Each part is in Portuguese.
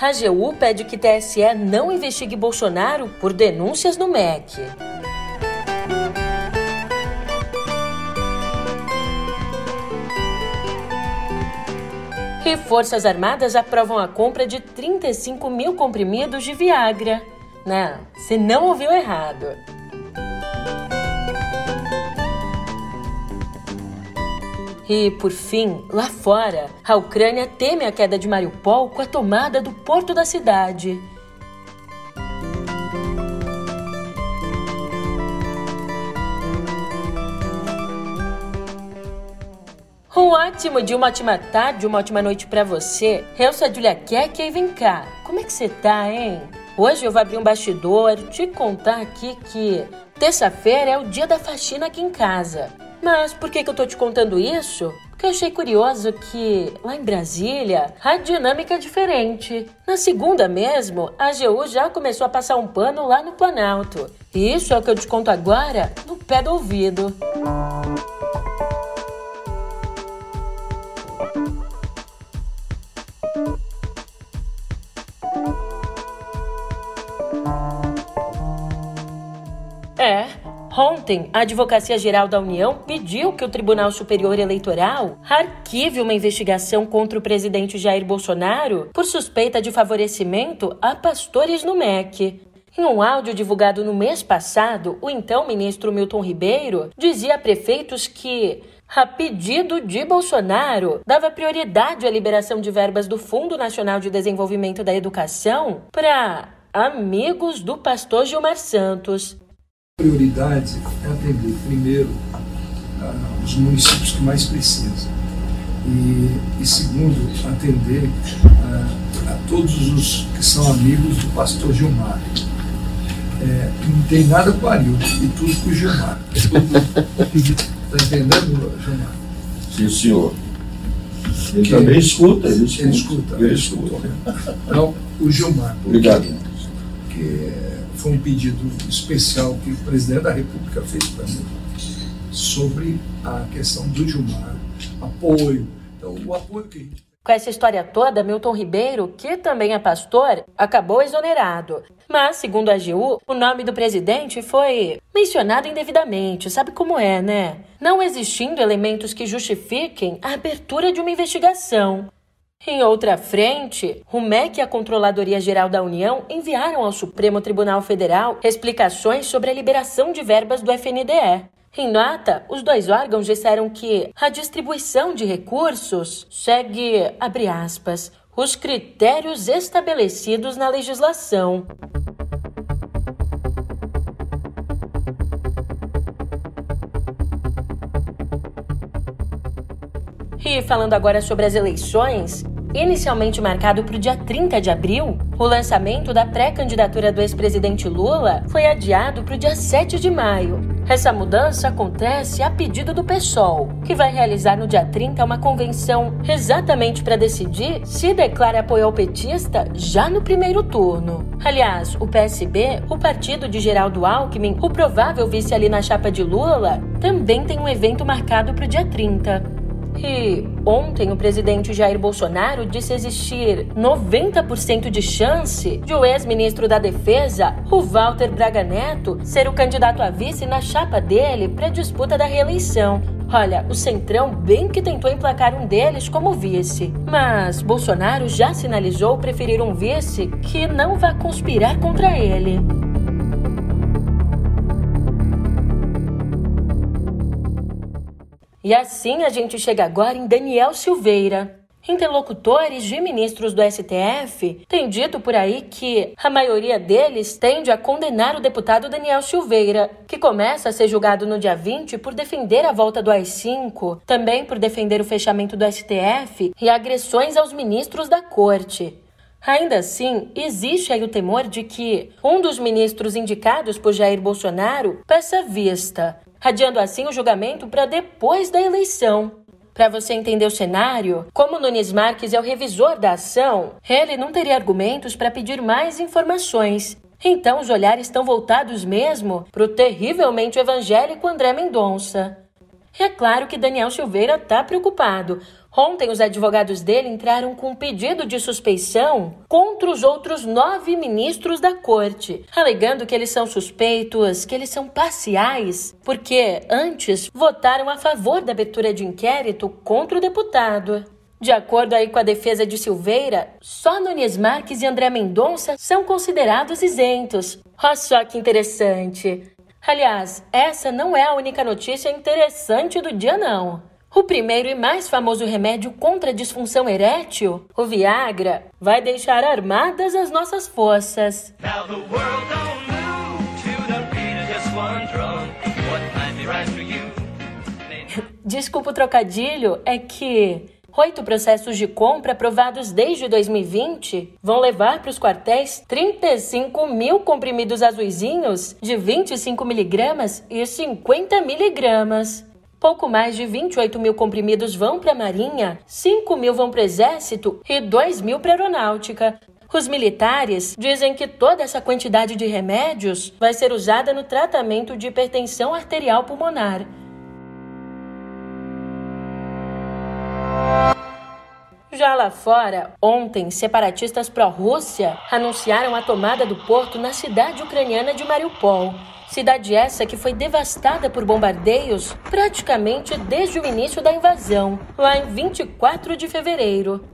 AGU pede que TSE não investigue Bolsonaro por denúncias no MEC. E Forças Armadas aprovam a compra de 35 mil comprimidos de Viagra. Não, você não ouviu errado. E, por fim, lá fora, a Ucrânia teme a queda de Mariupol com a tomada do porto da cidade. Um ótimo dia, uma ótima tarde, uma ótima noite para você. Eu sou a Julia Keck e vem cá. Como é que você tá, hein? Hoje eu vou abrir um bastidor, te contar aqui que terça-feira é o dia da faxina aqui em casa. Mas por que, que eu tô te contando isso? Porque eu achei curioso que lá em Brasília a dinâmica é diferente. Na segunda mesmo, a AGU já começou a passar um pano lá no Planalto. E isso é o que eu te conto agora no pé do ouvido. É, Ontem, a Advocacia Geral da União pediu que o Tribunal Superior Eleitoral arquive uma investigação contra o presidente Jair Bolsonaro por suspeita de favorecimento a pastores no MEC. Em um áudio divulgado no mês passado, o então ministro Milton Ribeiro dizia a prefeitos que a pedido de Bolsonaro, dava prioridade à liberação de verbas do Fundo Nacional de Desenvolvimento da Educação para amigos do pastor Gilmar Santos prioridade é atender primeiro uh, os municípios que mais precisam e, e segundo atender uh, a todos os que são amigos do pastor Gilmar. É, não tem nada com o Arildo e tudo com o Gilmar. Está entendendo, Gilmar? Sim, senhor. Ele que também escuta, ele escuta. Ele escuta. Ele escuta. Então, o Gilmar. Obrigado. Que foi um pedido especial que o presidente da República fez para mim sobre a questão do Gilmar, apoio. Então, o apoio que a gente com essa história toda, Milton Ribeiro, que também é pastor, acabou exonerado. Mas, segundo a AGU, o nome do presidente foi mencionado indevidamente. Sabe como é, né? Não existindo elementos que justifiquem a abertura de uma investigação. Em outra frente, o MEC e a Controladoria Geral da União enviaram ao Supremo Tribunal Federal explicações sobre a liberação de verbas do FNDE. Em nota, os dois órgãos disseram que a distribuição de recursos segue, abre aspas, os critérios estabelecidos na legislação. E falando agora sobre as eleições, inicialmente marcado para o dia 30 de abril, o lançamento da pré-candidatura do ex-presidente Lula foi adiado para o dia 7 de maio. Essa mudança acontece a pedido do PSOL, que vai realizar no dia 30 uma convenção exatamente para decidir se declara apoio ao petista já no primeiro turno. Aliás, o PSB, o partido de Geraldo Alckmin, o provável vice ali na chapa de Lula, também tem um evento marcado para o dia 30. E ontem o presidente Jair Bolsonaro disse existir 90% de chance de o ex-ministro da Defesa, o Walter Braga Neto, ser o candidato a vice na chapa dele para a disputa da reeleição. Olha, o Centrão bem que tentou emplacar um deles como vice. Mas Bolsonaro já sinalizou preferir um vice que não vá conspirar contra ele. E assim a gente chega agora em Daniel Silveira. Interlocutores de ministros do STF têm dito por aí que a maioria deles tende a condenar o deputado Daniel Silveira, que começa a ser julgado no dia 20 por defender a volta do AI-5, também por defender o fechamento do STF e agressões aos ministros da corte. Ainda assim, existe aí o temor de que um dos ministros indicados por Jair Bolsonaro peça vista, adiando assim o julgamento para depois da eleição. Para você entender o cenário, como Nunes Marques é o revisor da ação, ele não teria argumentos para pedir mais informações. Então os olhares estão voltados mesmo para o terrivelmente evangélico André Mendonça. É claro que Daniel Silveira está preocupado. Ontem, os advogados dele entraram com um pedido de suspeição contra os outros nove ministros da corte, alegando que eles são suspeitos, que eles são parciais, porque antes votaram a favor da abertura de inquérito contra o deputado. De acordo aí com a defesa de Silveira, só Nunes Marques e André Mendonça são considerados isentos. Olha só que interessante. Aliás, essa não é a única notícia interessante do dia, não. O primeiro e mais famoso remédio contra a disfunção erétil, o Viagra, vai deixar armadas as nossas forças. Desculpa o trocadilho, é que oito processos de compra aprovados desde 2020 vão levar para os quartéis 35 mil comprimidos azuizinhos de 25 miligramas e 50 miligramas. Pouco mais de 28 mil comprimidos vão para a Marinha, 5 mil vão para o Exército e 2 mil para a Aeronáutica. Os militares dizem que toda essa quantidade de remédios vai ser usada no tratamento de hipertensão arterial pulmonar. Já lá fora, ontem, separatistas pró-Rússia anunciaram a tomada do porto na cidade ucraniana de Mariupol. Cidade essa que foi devastada por bombardeios praticamente desde o início da invasão, lá em 24 de fevereiro.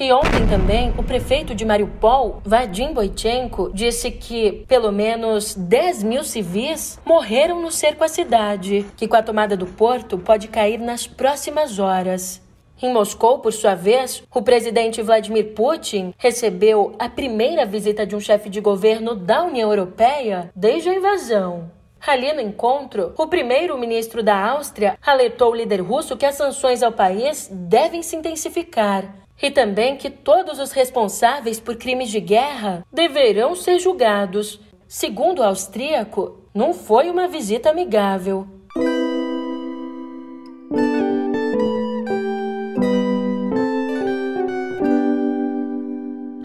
E ontem também, o prefeito de Mariupol, Vadim Boichenko, disse que pelo menos 10 mil civis morreram no cerco à cidade, que com a tomada do porto pode cair nas próximas horas. Em Moscou, por sua vez, o presidente Vladimir Putin recebeu a primeira visita de um chefe de governo da União Europeia desde a invasão. Ali no encontro, o primeiro-ministro da Áustria alertou o líder russo que as sanções ao país devem se intensificar e também que todos os responsáveis por crimes de guerra deverão ser julgados. Segundo o austríaco, não foi uma visita amigável.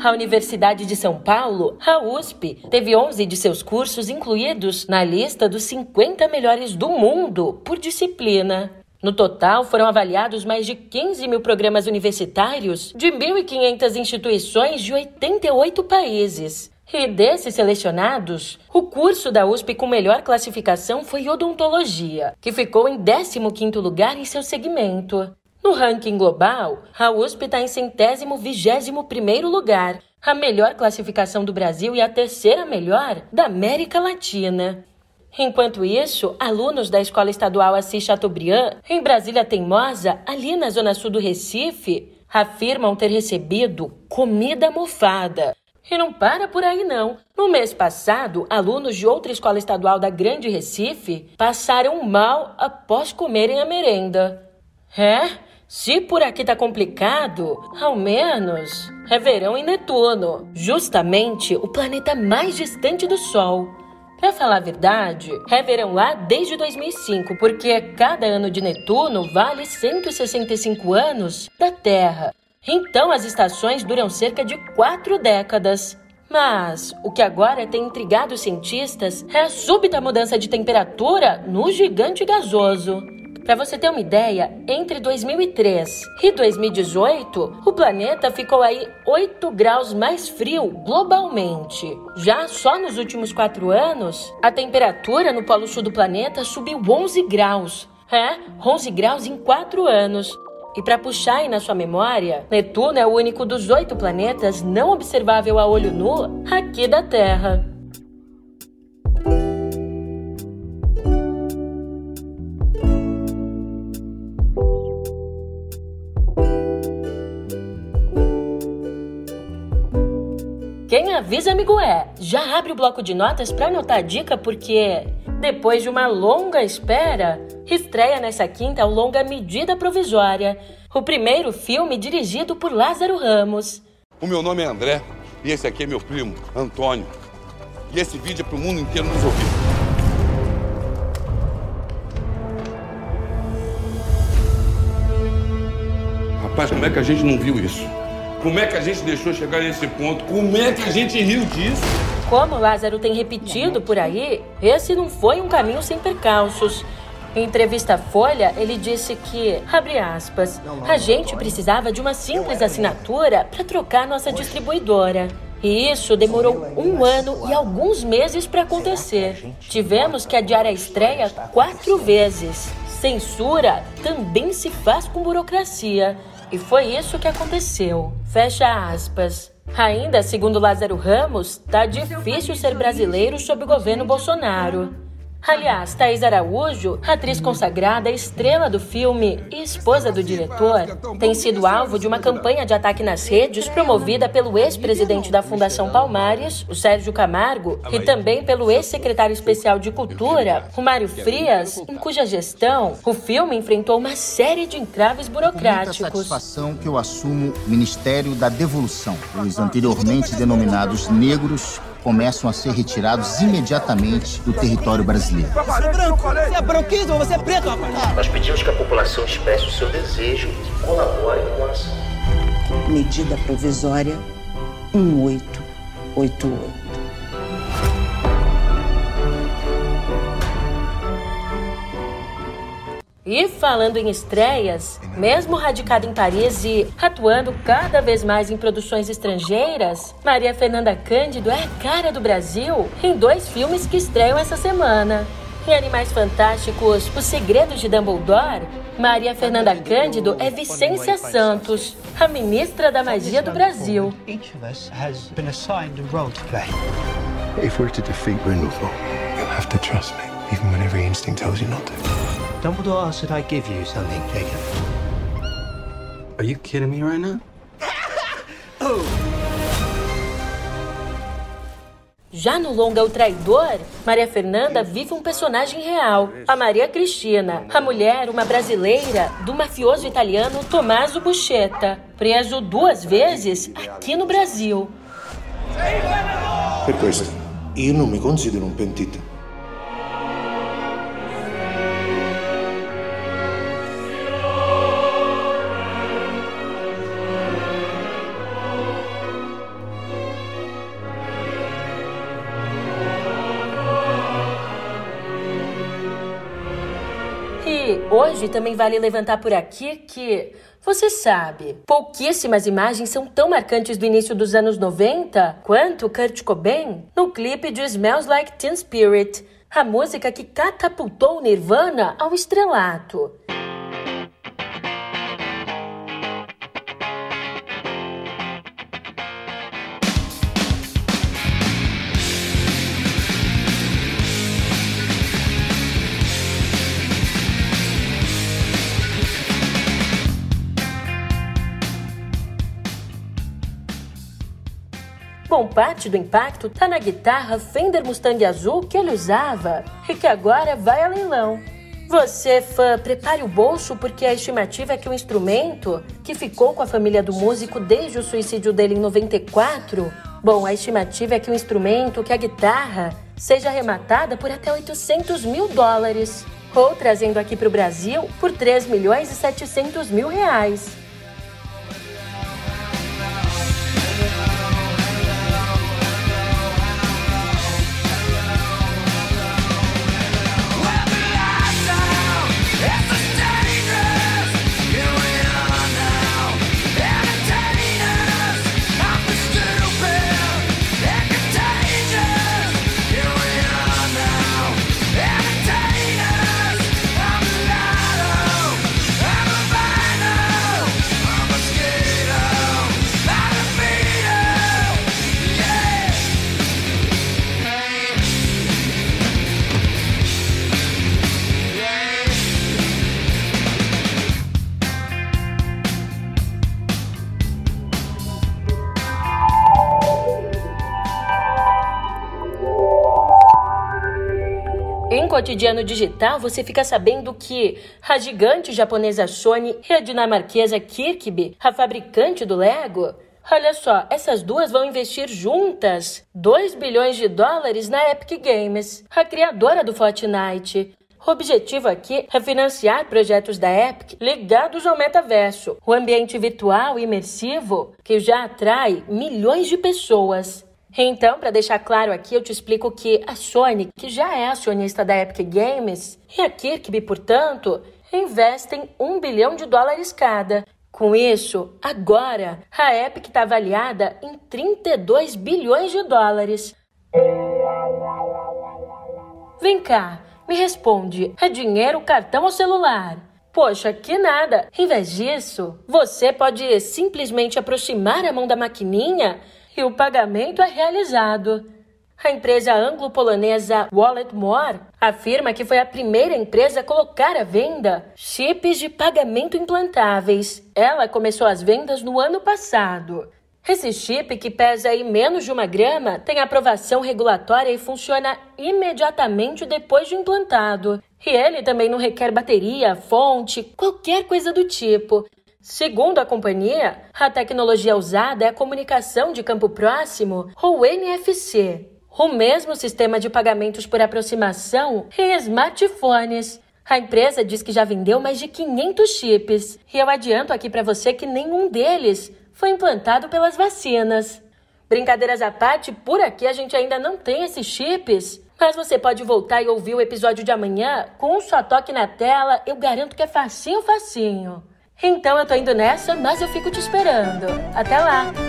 A Universidade de São Paulo, a USP, teve 11 de seus cursos incluídos na lista dos 50 melhores do mundo por disciplina. No total, foram avaliados mais de 15 mil programas universitários de 1.500 instituições de 88 países. E desses selecionados, o curso da USP com melhor classificação foi odontologia, que ficou em 15º lugar em seu segmento. No ranking global, a USP está em centésimo vigésimo primeiro lugar, a melhor classificação do Brasil e a terceira melhor da América Latina. Enquanto isso, alunos da Escola Estadual Assis Chateaubriand, em Brasília Teimosa, ali na zona sul do Recife, afirmam ter recebido comida mofada. E não para por aí não. No mês passado, alunos de outra escola estadual da Grande Recife passaram mal após comerem a merenda. É? Se por aqui tá complicado, ao menos é verão em Netuno, justamente o planeta mais distante do Sol. Para falar a verdade, é verão lá desde 2005, porque cada ano de Netuno vale 165 anos da Terra. Então as estações duram cerca de quatro décadas. Mas o que agora tem intrigado os cientistas é a súbita mudança de temperatura no gigante gasoso. Para você ter uma ideia, entre 2003 e 2018, o planeta ficou aí 8 graus mais frio globalmente. Já só nos últimos 4 anos, a temperatura no polo sul do planeta subiu 11 graus. É, 11 graus em 4 anos. E para puxar aí na sua memória, Netuno é o único dos oito planetas não observável a olho nu aqui da Terra. Avisa, amigo, é. Já abre o bloco de notas para anotar a dica, porque depois de uma longa espera, estreia nessa quinta o longa Medida Provisória, o primeiro filme dirigido por Lázaro Ramos. O meu nome é André e esse aqui é meu primo, Antônio. E esse vídeo é para o mundo inteiro nos ouvir. Rapaz, como é que a gente não viu isso? Como é que a gente deixou chegar nesse ponto? Como é que a gente riu disso? Como Lázaro tem repetido por aí, esse não foi um caminho sem percalços. Em entrevista à Folha, ele disse que, abre aspas, a gente precisava de uma simples assinatura para trocar nossa distribuidora. E isso demorou um ano e alguns meses para acontecer. Tivemos que adiar a estreia quatro vezes. Censura também se faz com burocracia. E foi isso que aconteceu. Fecha aspas. Ainda, segundo Lázaro Ramos, tá difícil ser brasileiro sob o governo Bolsonaro. Aliás, Thaís Araújo, atriz consagrada, estrela do filme e esposa do diretor, tem sido alvo de uma campanha de ataque nas redes promovida pelo ex-presidente da Fundação Palmares, o Sérgio Camargo, e também pelo ex-secretário especial de Cultura, o Mário Frias, em cuja gestão o filme enfrentou uma série de entraves burocráticos. Com satisfação que eu assumo o Ministério da Devolução. Os anteriormente denominados negros começam a ser retirados imediatamente do território brasileiro. Você é branco, você é branquismo, você é preto, rapaz. Nós pedimos que a população expresse o seu desejo e colabore com a ação. Medida provisória 1888. E falando em estreias, mesmo radicada em Paris e atuando cada vez mais em produções estrangeiras, Maria Fernanda Cândido é a cara do Brasil em dois filmes que estreiam essa semana. Em Animais Fantásticos, Os Segredos de Dumbledore, Maria Fernanda Cândido é Vicência Santos, a ministra da magia do Brasil. If we're to defeat Grindelwald, you'll have to trust me, even when every instinct tells you not to. Dumbledore I give you something, Jacob. Are you kidding me right now? Já no longa O Traidor, Maria Fernanda vive um personagem real, a Maria Cristina, a mulher, uma brasileira, do mafioso italiano Tommaso Buscetta, preso duas vezes aqui no Brasil. Per questo, io non mi considero un pentito. Hoje também vale levantar por aqui que, você sabe, pouquíssimas imagens são tão marcantes do início dos anos 90 quanto Kurt Cobain no clipe de Smells Like Teen Spirit, a música que catapultou Nirvana ao estrelato. Bom, parte do impacto tá na guitarra Fender Mustang azul que ele usava e que agora vai a leilão. Você, fã, prepare o bolso porque a estimativa é que o instrumento, que ficou com a família do músico desde o suicídio dele em 94, bom, a estimativa é que o instrumento, que a guitarra, seja arrematada por até 800 mil dólares, ou trazendo aqui para o Brasil por 3 milhões e 700 mil reais. Cotidiano digital, você fica sabendo que a gigante japonesa Sony e a dinamarquesa Kirkby, a fabricante do Lego, Olha só, essas duas vão investir juntas 2 bilhões de dólares na Epic Games, a criadora do Fortnite. O objetivo aqui é financiar projetos da Epic ligados ao metaverso, o ambiente virtual e imersivo que já atrai milhões de pessoas. Então, para deixar claro aqui, eu te explico que a Sony, que já é acionista da Epic Games, e a Kirkby, portanto, investem um bilhão de dólares cada. Com isso, agora a Epic está avaliada em 32 bilhões de dólares. Vem cá, me responde: é dinheiro, cartão ou celular? Poxa, que nada! Em vez disso, você pode simplesmente aproximar a mão da maquininha e o pagamento é realizado. A empresa anglo-polonesa Walletmore afirma que foi a primeira empresa a colocar à venda chips de pagamento implantáveis. Ela começou as vendas no ano passado. Esse chip, que pesa aí menos de uma grama, tem aprovação regulatória e funciona imediatamente depois de implantado. E ele também não requer bateria, fonte, qualquer coisa do tipo. Segundo a companhia, a tecnologia usada é a comunicação de campo próximo, ou NFC, o mesmo sistema de pagamentos por aproximação em smartphones. A empresa diz que já vendeu mais de 500 chips, e eu adianto aqui para você que nenhum deles foi implantado pelas vacinas. Brincadeiras à parte, por aqui a gente ainda não tem esses chips, mas você pode voltar e ouvir o episódio de amanhã com um só toque na tela, eu garanto que é facinho, facinho. Então eu tô indo nessa, mas eu fico te esperando. Até lá!